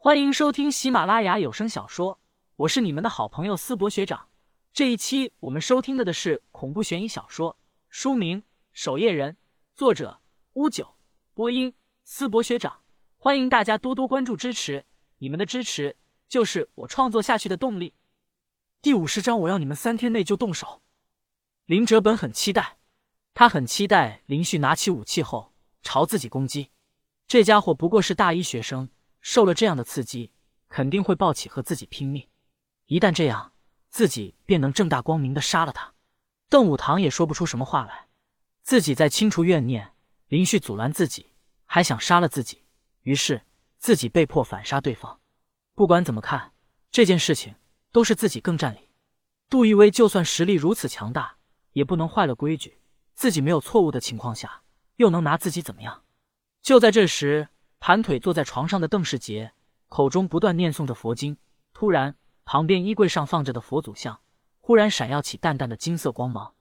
欢迎收听喜马拉雅有声小说，我是你们的好朋友思博学长。这一期我们收听的的是恐怖悬疑小说，书名《守夜人》，作者乌九，播音思博学长。欢迎大家多多关注支持，你们的支持就是我创作下去的动力。第五十章，我要你们三天内就动手。林哲本很期待，他很期待林旭拿起武器后朝自己攻击。这家伙不过是大一学生，受了这样的刺激，肯定会抱起和自己拼命。一旦这样，自己便能正大光明的杀了他。邓武堂也说不出什么话来。自己在清除怨念，林旭阻拦自己，还想杀了自己，于是自己被迫反杀对方。不管怎么看，这件事情都是自己更占理。杜一威就算实力如此强大，也不能坏了规矩。自己没有错误的情况下，又能拿自己怎么样？就在这时，盘腿坐在床上的邓世杰口中不断念诵着佛经。突然，旁边衣柜上放着的佛祖像忽然闪耀起淡淡的金色光芒，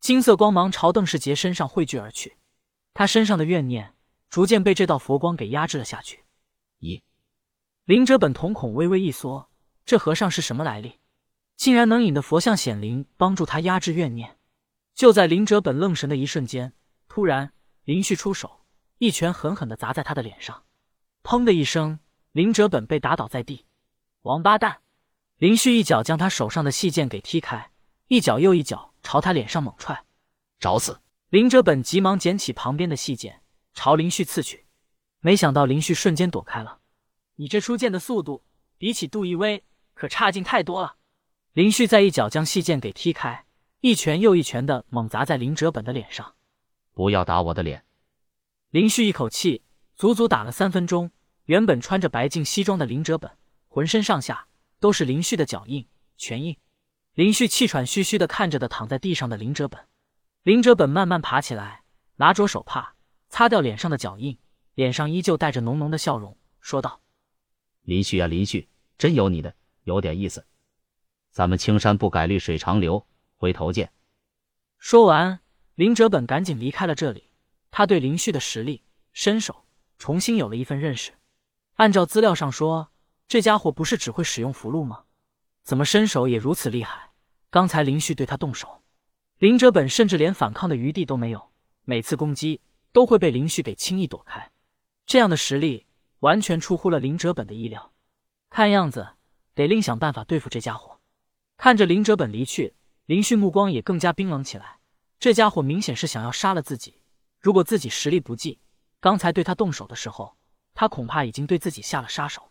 金色光芒朝邓世杰身上汇聚而去。他身上的怨念逐渐被这道佛光给压制了下去。咦，林哲本瞳孔微微一缩，这和尚是什么来历？竟然能引得佛像显灵，帮助他压制怨念。就在林哲本愣神的一瞬间，突然林旭出手。一拳狠狠的砸在他的脸上，砰的一声，林哲本被打倒在地。王八蛋！林旭一脚将他手上的细剑给踢开，一脚又一脚朝他脸上猛踹。找死！林哲本急忙捡起旁边的细剑，朝林旭刺去。没想到林旭瞬间躲开了。你这出剑的速度，比起杜一威可差劲太多了。林旭再一脚将细剑给踢开，一拳又一拳的猛砸在林哲本的脸上。不要打我的脸！林旭一口气足足打了三分钟。原本穿着白净西装的林哲本，浑身上下都是林旭的脚印、拳印。林旭气喘吁吁的看着的躺在地上的林哲本。林哲本慢慢爬起来，拿着手帕擦掉脸上的脚印，脸上依旧带着浓浓的笑容，说道：“林旭啊，林旭，真有你的，有点意思。咱们青山不改，绿水长流，回头见。”说完，林哲本赶紧离开了这里。他对林旭的实力、身手重新有了一份认识。按照资料上说，这家伙不是只会使用符箓吗？怎么身手也如此厉害？刚才林旭对他动手，林哲本甚至连反抗的余地都没有，每次攻击都会被林旭给轻易躲开。这样的实力完全出乎了林哲本的意料。看样子得另想办法对付这家伙。看着林哲本离去，林旭目光也更加冰冷起来。这家伙明显是想要杀了自己。如果自己实力不济，刚才对他动手的时候，他恐怕已经对自己下了杀手，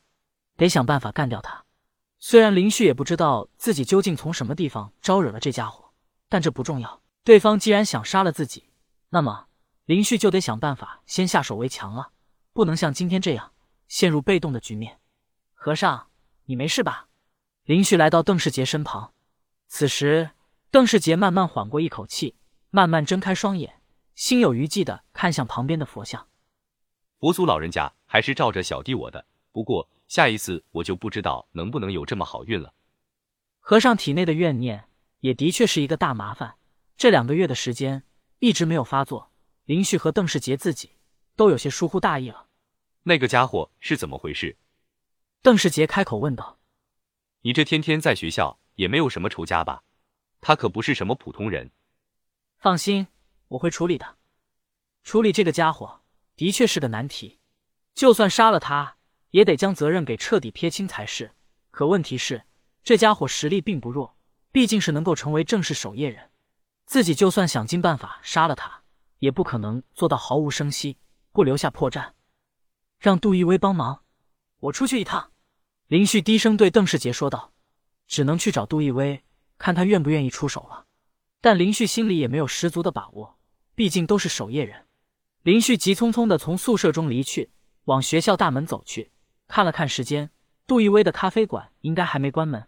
得想办法干掉他。虽然林旭也不知道自己究竟从什么地方招惹了这家伙，但这不重要。对方既然想杀了自己，那么林旭就得想办法先下手为强了，不能像今天这样陷入被动的局面。和尚，你没事吧？林旭来到邓世杰身旁，此时邓世杰慢慢缓过一口气，慢慢睁开双眼。心有余悸的看向旁边的佛像，佛祖老人家还是照着小弟我的，不过下一次我就不知道能不能有这么好运了。和尚体内的怨念也的确是一个大麻烦，这两个月的时间一直没有发作，林旭和邓世杰自己都有些疏忽大意了。那个家伙是怎么回事？邓世杰开口问道：“你这天天在学校也没有什么仇家吧？他可不是什么普通人。”放心。我会处理的，处理这个家伙的确是个难题，就算杀了他，也得将责任给彻底撇清才是。可问题是，这家伙实力并不弱，毕竟是能够成为正式守夜人，自己就算想尽办法杀了他，也不可能做到毫无声息，不留下破绽。让杜一威帮忙，我出去一趟。林旭低声对邓世杰说道：“只能去找杜一威，看他愿不愿意出手了。”但林旭心里也没有十足的把握。毕竟都是守夜人，林旭急匆匆的从宿舍中离去，往学校大门走去。看了看时间，杜一威的咖啡馆应该还没关门。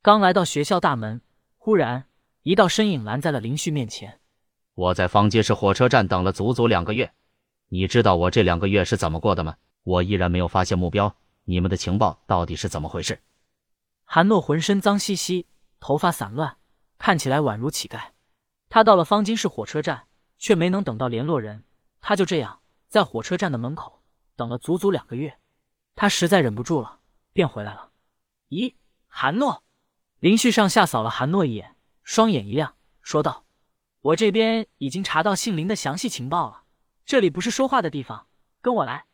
刚来到学校大门，忽然一道身影拦在了林旭面前。我在方街市火车站等了足足两个月，你知道我这两个月是怎么过的吗？我依然没有发现目标，你们的情报到底是怎么回事？韩诺浑身脏兮兮，头发散乱，看起来宛如乞丐。他到了方金市火车站。却没能等到联络人，他就这样在火车站的门口等了足足两个月。他实在忍不住了，便回来了。咦，韩诺！林旭上下扫了韩诺一眼，双眼一亮，说道：“我这边已经查到姓林的详细情报了，这里不是说话的地方，跟我来。”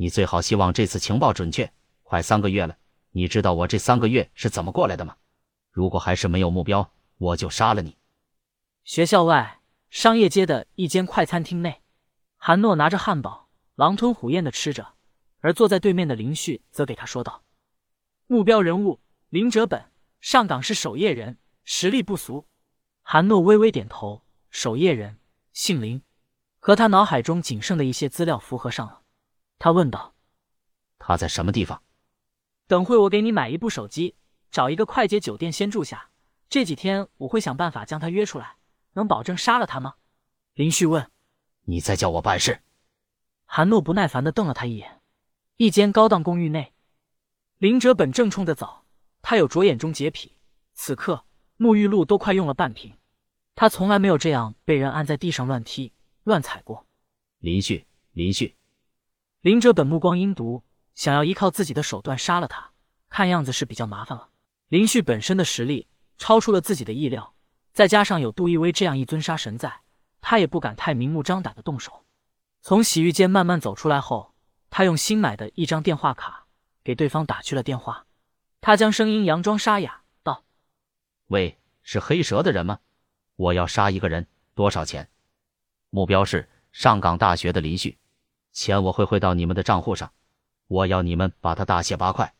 你最好希望这次情报准确。快三个月了，你知道我这三个月是怎么过来的吗？如果还是没有目标，我就杀了你。学校外商业街的一间快餐厅内，韩诺拿着汉堡，狼吞虎咽的吃着，而坐在对面的林旭则给他说道：“目标人物林哲本，上岗是守夜人，实力不俗。”韩诺微微点头，守夜人，姓林，和他脑海中仅剩的一些资料符合上了。他问道：“他在什么地方？”等会我给你买一部手机，找一个快捷酒店先住下。这几天我会想办法将他约出来。能保证杀了他吗？林旭问。你在叫我办事？韩诺不耐烦的瞪了他一眼。一间高档公寓内，林哲本正冲着澡，他有着眼中洁癖，此刻沐浴露都快用了半瓶。他从来没有这样被人按在地上乱踢乱踩过。林旭，林旭，林哲本目光阴毒。想要依靠自己的手段杀了他，看样子是比较麻烦了。林旭本身的实力超出了自己的意料，再加上有杜一威这样一尊杀神在，他也不敢太明目张胆的动手。从洗浴间慢慢走出来后，他用新买的一张电话卡给对方打去了电话。他将声音佯装沙哑道：“喂，是黑蛇的人吗？我要杀一个人，多少钱？目标是上港大学的林旭，钱我会汇到你们的账户上。”我要你们把他大卸八块，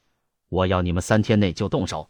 我要你们三天内就动手。